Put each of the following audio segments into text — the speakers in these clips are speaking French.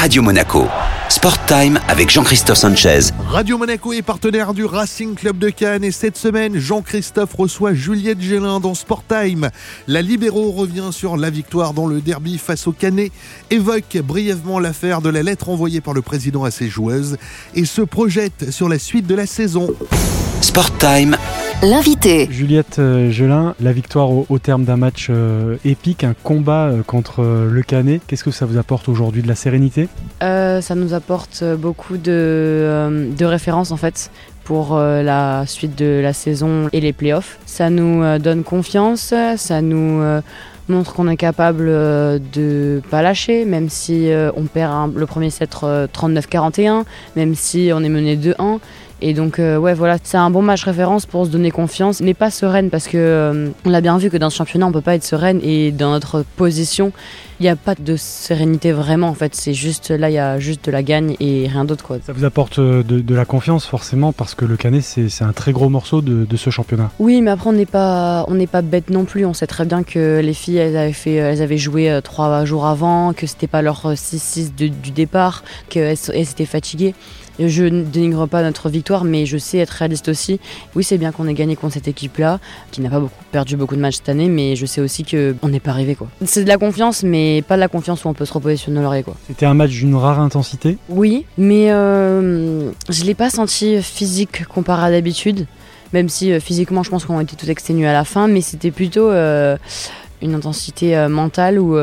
Radio Monaco. Sport Time avec Jean-Christophe Sanchez. Radio Monaco est partenaire du Racing Club de Cannes et cette semaine, Jean-Christophe reçoit Juliette Gélin dans Sport Time. La Libéraux revient sur la victoire dans le derby face au Canet, évoque brièvement l'affaire de la lettre envoyée par le président à ses joueuses et se projette sur la suite de la saison. Sport Time L'invité. Juliette euh, Gelin, la victoire au, terme d'un match euh, épique, un combat euh, contre le Canet. Qu'est-ce que ça vous apporte aujourd'hui De la sérénité? Ça nous apporte beaucoup de, de, références en fait pour la suite de la saison et les playoffs. Ça nous donne confiance, ça nous montre qu'on est capable de pas lâcher, même si on perd le premier set 39-41, même si on est mené 2-1. Et donc, euh, ouais, voilà, c'est un bon match référence pour se donner confiance. N'est pas sereine parce que euh, on l'a bien vu que dans ce championnat, on peut pas être sereine et dans notre position, il n'y a pas de sérénité vraiment. En fait, c'est juste là, il y a juste de la gagne et rien d'autre. Quoi. Ça vous apporte euh, de, la confiance forcément parce que le Canet, c'est un très gros morceau de, ce championnat. Oui, mais après, on n'est pas, on n'est pas bête non plus. On sait très bien que les filles, elles avaient fait, elles avaient joué trois jours avant, que c'était pas leur 6-6 du départ, qu'elles étaient fatiguées. Je ne dénigre pas notre victoire, mais je sais être réaliste aussi. Oui, c'est bien qu'on ait gagné contre cette équipe-là, qui n'a pas beaucoup, perdu beaucoup de matchs cette année, mais je sais aussi qu'on n'est pas arrivé. C'est de la confiance, mais pas de la confiance où on peut se reposer sur nos lauriers. C'était un match d'une rare intensité Oui, mais euh, je ne l'ai pas senti physique comparé à d'habitude même si euh, physiquement je pense qu'on était tout exténués à la fin, mais c'était plutôt euh, une intensité mentale où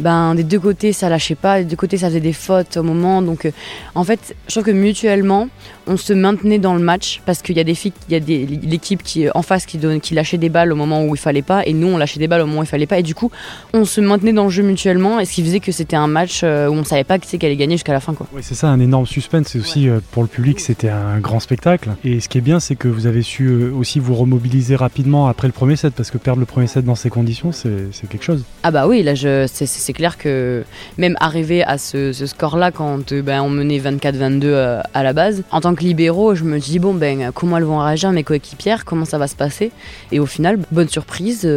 ben, des deux côtés ça lâchait pas, des deux côtés ça faisait des fautes au moment. Donc euh, en fait, je trouve que mutuellement on se maintenait dans le match parce qu'il y a des filles, il y a des, l'équipe qui en face qui, donne, qui lâchait des balles au moment où il fallait pas et nous on lâchait des balles au moment où il fallait pas et du coup on se maintenait dans le jeu mutuellement et ce qui faisait que c'était un match où on savait pas qui c'est qui allait gagner jusqu'à la fin. Quoi. Oui, c'est ça, un énorme suspense. C'est aussi pour le public c'était un grand spectacle et ce qui est bien c'est que vous avez su aussi vous remobiliser rapidement après le premier set parce que perdre le premier set dans ces conditions c'est quelque chose. Ah bah oui, là c'est clair que même arriver à ce, score-là quand euh, ben, on menait 24-22 euh, à la base, en tant que libéraux, je me dis bon ben comment elles vont réagir mes coéquipières, comment ça va se passer? Et au final, bonne surprise.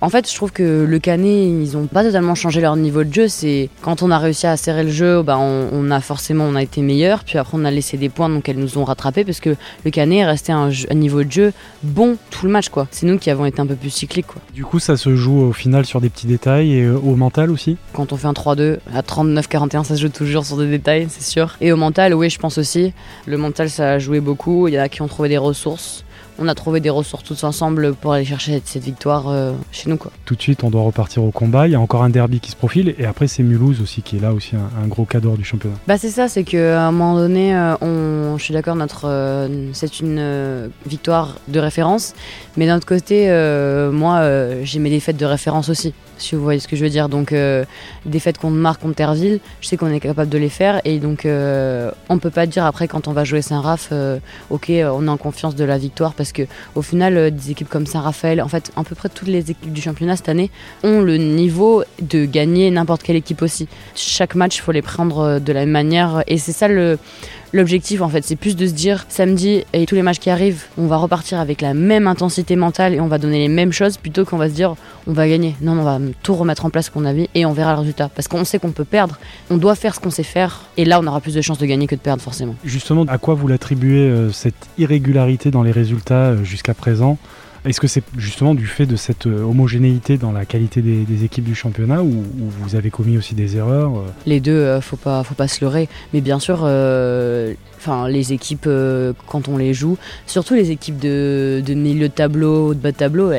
En fait, je trouve que le Canet, ils n'ont pas totalement changé leur niveau de jeu. C'est quand on a réussi à serrer le jeu, bah, on, a forcément on a été meilleur. Puis après, on a laissé des points, donc elles nous ont rattrapés parce que le Canet est resté à un, niveau de jeu bon tout le match. quoi. C'est nous qui avons été un peu plus cycliques. Quoi. Du coup, ça se joue au final sur des petits détails et euh, au mental aussi? Quand on fait un 3-2 à 39-41, ça se joue toujours sur des détails, c'est sûr. Et au mental, oui, je pense aussi. Le mental, ça a joué beaucoup. Il y en a qui ont trouvé des ressources on a trouvé des ressources tous ensemble pour aller chercher cette victoire euh, chez nous. Quoi. Tout de suite, on doit repartir au combat. Il y a encore un derby qui se profile. Et après, c'est Mulhouse aussi qui est là aussi un, gros cadeau du championnat. Bah, c'est ça, c'est qu'à un moment donné, euh, on, je suis d'accord, notre, euh, c'est une victoire de référence. Mais d'un autre côté, moi, j'ai mes défaites de référence aussi si vous voyez ce que je veux dire. Donc, des fêtes contre Marc, contre Terville, je sais qu'on est capable de les faire. Et donc, on peut pas dire après, quand on va jouer Saint-Raph, ok, on est en confiance de la victoire. Parce que au final, des équipes comme Saint-Raphaël, en fait, à peu près toutes les équipes du championnat cette année ont le niveau de gagner n'importe quelle équipe aussi. Chaque match, il faut les prendre de la même manière. Et c'est ça le L'objectif, en fait, c'est plus de se dire samedi et tous les matchs qui arrivent, on va repartir avec la même intensité mentale et on va donner les mêmes choses plutôt qu'on va se dire on va gagner. Non, on va tout remettre en place qu'on avait et on verra le résultat. Parce qu'on sait qu'on peut perdre, on doit faire ce qu'on sait faire et là, on aura plus de chances de gagner que de perdre forcément. Justement, à quoi vous l'attribuez euh, cette irrégularité dans les résultats euh, jusqu'à présent? Est-ce que c'est justement du fait de cette euh, homogénéité dans la qualité des, équipes du championnat ou, vous avez commis aussi des erreurs euh? Les deux, euh, faut pas, faut pas se leurrer. Mais bien sûr, les équipes quand on les joue, surtout les équipes de, milieu de tableau, ou de bas de tableau,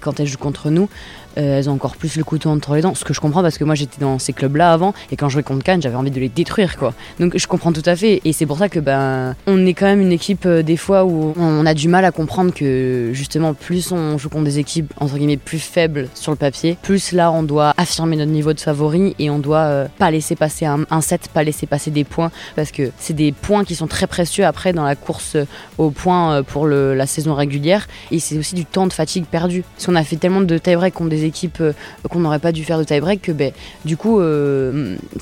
quand elles jouent contre nous, euh, elles ont encore plus le couteau entre les dents. Ce que je comprends parce que moi j'étais dans ces clubs-là avant et quand je jouais contre Cannes, j'avais envie de les détruire quoi. Donc je comprends tout à fait et c'est pour ça que ben on est quand même une équipe euh, des fois où on a du mal à comprendre que justement plus on joue contre des équipes entre guillemets plus faibles sur le papier, plus là on doit affirmer notre niveau de favori et on doit euh, pas laisser passer un, set, pas laisser passer des points parce que c'est des points qui sont très précieux après dans la course aux points pour la saison régulière et c'est aussi du temps de fatigue perdu parce qu'on a fait tellement de tie-break contre des équipes qu'on n'aurait pas dû faire de tie-break, que ben, du coup,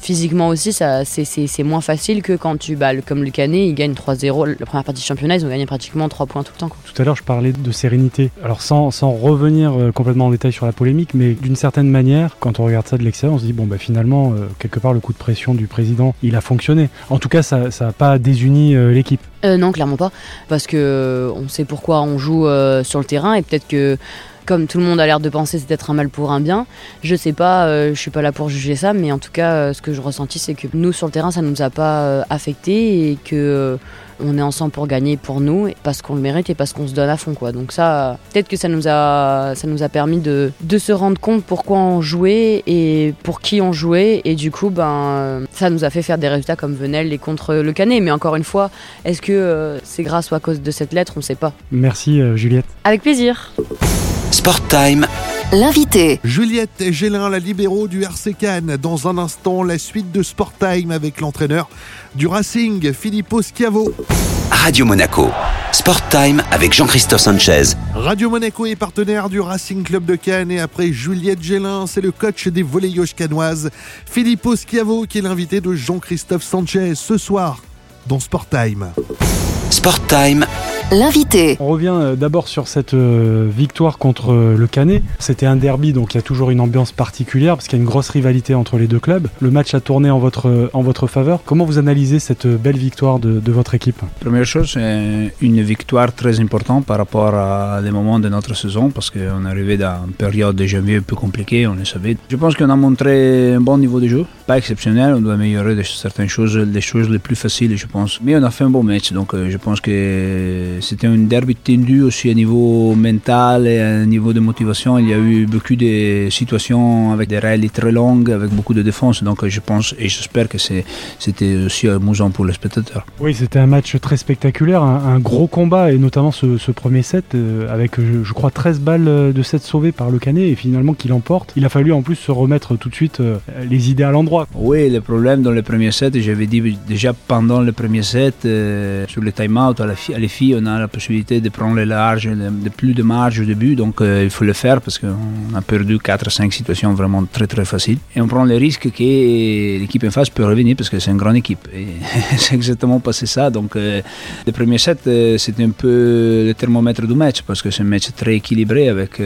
physiquement aussi, c'est moins facile que quand tu, bah, comme le Canet, ils gagnent 3-0. La première partie du championnat, ils ont gagné pratiquement 3 points tout le temps. Tout à l'heure, je parlais de sérénité. Alors, sans, sans revenir complètement en détail sur la polémique, mais d'une certaine manière, quand on regarde ça de l'extérieur, on se dit, bon, bah, finalement, quelque part, le coup de pression du président, il a fonctionné. En tout cas, ça n'a pas désuni l'équipe. non, clairement pas. Parce que on sait pourquoi on joue sur le terrain et peut-être que comme tout le monde a l'air de penser, c'est être un mal pour un bien. Je sais pas, euh, je suis pas là pour juger ça, mais en tout cas, euh, ce que je ressentis, c'est que nous sur le terrain, ça nous a pas euh, affecté et que on est ensemble pour gagner pour nous parce qu'on le mérite et parce qu'on se donne à fond quoi. Donc ça, peut-être que ça nous a, ça nous a permis de, de, se rendre compte pourquoi on jouait et pour qui on jouait et du coup ben ça nous a fait faire des résultats comme Venel et contre le Canet. Mais encore une fois, est-ce que c'est grâce ou à cause de cette lettre, on ne sait pas. Merci Juliette. Avec plaisir. Sport Time. L'invité. Juliette Gélin, la libéraux du RC Cannes. Dans un instant, la suite de Sport Time avec l'entraîneur du Racing, Filippo Schiavo. Radio Monaco. Sport Time avec Jean-Christophe Sanchez. Radio Monaco est partenaire du Racing Club de Cannes et après Juliette Gélin, c'est le coach des volleyeuses canoises, Filippo Schiavo qui est l'invité de Jean-Christophe Sanchez ce soir dans Sport Time. Sport Time L'invité. On revient euh, d'abord sur cette euh, victoire contre euh, le Canet. C'était un derby, donc il y a toujours une ambiance particulière parce qu'il y a une grosse rivalité entre les deux clubs. Le match a tourné en votre, en votre faveur. Comment vous analysez cette belle victoire de, votre équipe? Première chose, c'est une victoire très importante par rapport à les moments de notre saison parce qu'on est arrivé dans une période de janvier un peu compliquée, on le savait. Je pense qu'on a montré un bon niveau de jeu, pas exceptionnel, on doit améliorer certaines choses, les choses les plus faciles, je pense. Mais on a fait un bon match, donc je pense que c'était un derby tendu aussi au niveau mental et au niveau de motivation. Il y a eu beaucoup de situations avec des rallyes très longues, avec beaucoup de défense. Donc je pense et j'espère que c'était aussi amusant pour les spectateurs. Oui, c'était un match très spectaculaire, un, gros combat et notamment ce, premier set euh, avec, je, crois, 13 balles de set sauvées par le Canet et finalement qu'il emporte. Il a fallu en plus se remettre tout de suite euh, les idées à l'endroit. Oui, le problème dans le premier set, j'avais dit déjà pendant le premier set, euh, sur le time-out, à, à les filles, on on a la possibilité de prendre les larges, de plus de marge au début, donc euh, il faut le faire parce qu'on a perdu 4 5 situations vraiment très très faciles. Et on prend le risque que l'équipe en face peut revenir parce que c'est une grande équipe. Et c'est exactement passé ça. Donc euh, le premier set, euh, c'était un peu le thermomètre du match parce que c'est un match très équilibré avec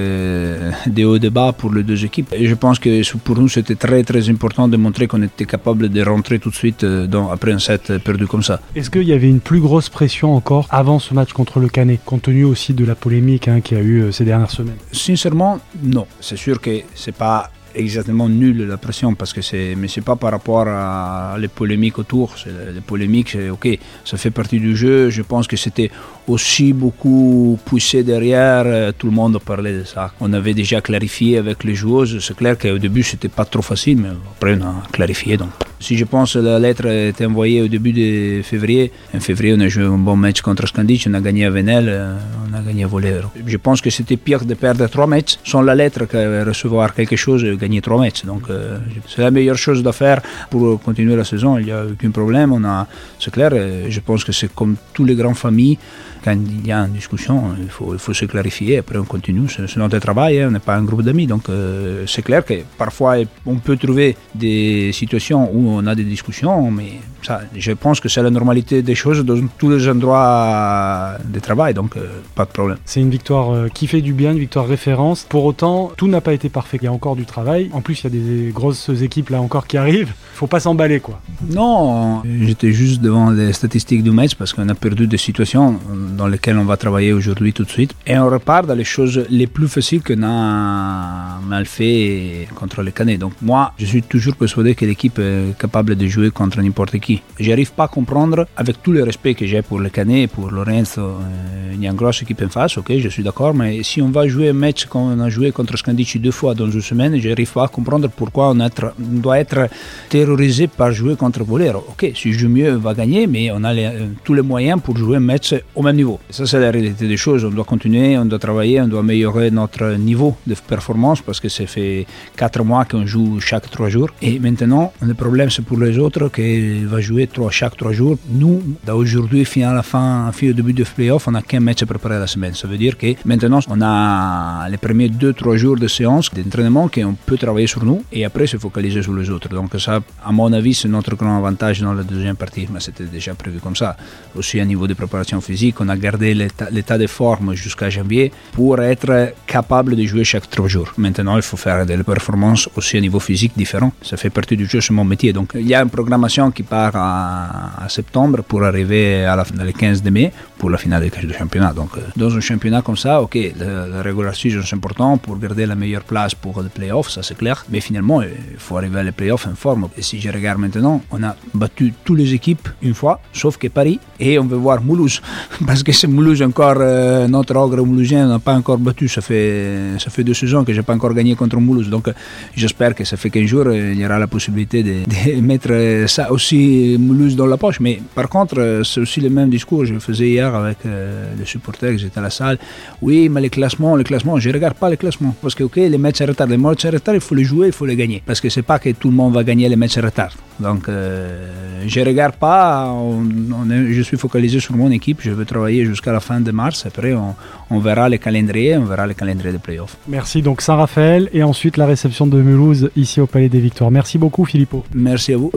des hauts et des bas pour les deux équipes. Et je pense que pour nous, c'était très très important de montrer qu'on était capable de rentrer tout de suite après un set perdu comme ça. Est-ce qu'il y avait une plus grosse pression encore avant ce match contre le Canet, compte tenu aussi de la polémique hein, qu'il y a eu euh, ces dernières semaines Sincèrement, non. C'est sûr que c'est pas exactement nul la pression parce que c'est mais c'est pas par rapport à les polémiques autour les polémiques c'est ok ça fait partie du jeu je pense que c'était aussi beaucoup poussé derrière euh, tout le monde parlait de ça. On avait déjà clarifié avec les joueuses c'est clair qu'au début c'était pas trop facile mais après on a clarifié donc. Si je pense la lettre été envoyée au début de février en février on a joué un bon match contre Scandic on a gagné à Venel euh, on a gagné à Voler je pense que c'était pire de perdre trois matchs sans la lettre que recevoir quelque chose gagner trois matchs. Donc euh, c'est la meilleure chose à faire pour continuer la saison. Il n'y a aucun problème. On a, c'est clair. Je pense que c'est comme toutes les grandes familles. Quand il y a une discussion, il faut, il faut se clarifier. Après, on continue. C'est notre travail. Hein. On n'est pas un groupe d'amis. Donc euh, c'est clair que parfois on peut trouver des situations où on a des discussions, mais ça, je pense que c'est la normalité des choses dans tous les endroits de travail. Donc euh, pas de problème. C'est une victoire qui fait du bien, une victoire référence. Pour autant, tout n'a pas été parfait. Il y a encore du travail. En plus, il y a des grosses équipes là encore qui arrivent. Il faut pas s'emballer quoi. Non, j'étais juste devant les statistiques du match parce qu'on a perdu des situations dans lesquelles on va travailler aujourd'hui tout de suite. Et on repart dans les choses les plus faciles qu'on a mal fait contre les Canets. Donc moi, je suis toujours persuadé que l'équipe est capable de jouer contre n'importe qui. J'arrive pas à comprendre, avec tout le respect que j'ai pour les Canets, pour Lorenzo, euh, il y équipe en face, ok, je suis d'accord, mais si on va jouer un match qu'on a joué contre Scandici deux fois dans une semaine, j'arrive pas à comprendre pourquoi on, doit être terrorisé par jouer contre Bolero. Ok, si je joue mieux, on va gagner, mais on a euh, tous les moyens pour jouer un match au même niveau. ça, c'est la réalité des choses. On doit continuer, on doit travailler, on doit améliorer notre niveau de performance parce que ça fait 4 mois qu'on joue chaque 3 jours. Et maintenant, le problème, c'est pour les autres qui vont jouer 3, chaque 3 jours. Nous, d'aujourd'hui, fin à la fin, fin au début de playoff, on n'a qu'un match à préparer la semaine. Ça veut dire que maintenant, on a les premiers 2-3 jours de séance d'entraînement qu'on peut travailler sur nous et après se focaliser sur les autres. Donc ça, à mon avis, c'est notre grand avantage dans la deuxième partie, mais c'était déjà prévu comme ça. Aussi à niveau de préparation physique, on a gardé l'état de forme jusqu'à janvier pour être capable de jouer chaque 3 jours. Maintenant, il faut faire des performances aussi à niveau physique différent. Ça fait partie du jeu, c'est mon métier. Donc il y a une programmation qui part à, septembre pour arriver à la, le 15 de mai pour la finale du championnat. Donc dans un championnat comme ça, ok, le regular season c'est important pour garder la meilleure place pour les playoffs, ça c'est clair. Mais finalement, il faut arriver à les playoffs en forme. Et si je regarde maintenant, on a battu toutes les équipes une fois, sauf que Paris, et on veut voir Moulouse. Parce que c'est Moulouse encore, euh, notre ogre moulousien n'a pas encore battu. Ça fait, ça fait deux saisons que je n'ai pas encore gagné contre Moulouse. Donc j'espère que ça fait qu'un jour, il y aura la possibilité de, de mettre ça aussi Moulouse dans la poche. Mais par contre, c'est aussi le même discours je faisais hier avec euh, les supporters qui étaient à la salle. Oui, mais les classements, les classements, je ne regarde pas les classements. Parce que, ok, les matchs en retard, les matchs en retard, il faut les jouer, il faut les gagner. Parce que c'est pas que tout le monde va gagner les matchs en retard. Donc, euh, je ne regarde pas, on, on est, je suis focalisé sur mon équipe, je veux travailler jusqu'à la fin de mars. Après, on, on verra les calendriers, on verra les calendriers des playoffs. Merci donc Saint-Raphaël et ensuite la réception de Mulhouse ici au Palais des Victoires. Merci beaucoup Philippot. Merci à vous.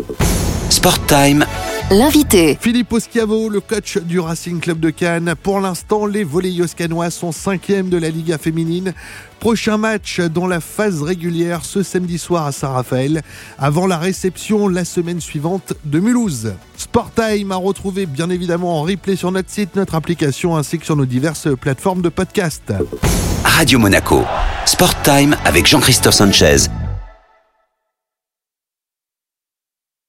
Sport Time. L'invité. Philippe Schiavo, le coach du Racing Club de Cannes. Pour l'instant, les volleyos canois sont cinquièmes de la Liga féminine. Prochain match dans la phase régulière ce samedi soir à Saint-Raphaël, avant la réception la semaine suivante de Mulhouse. Sport Time à retrouver bien évidemment en replay sur notre site, notre application ainsi que sur nos diverses plateformes de podcast. Radio Monaco. Sport Time avec Jean-Christophe Sanchez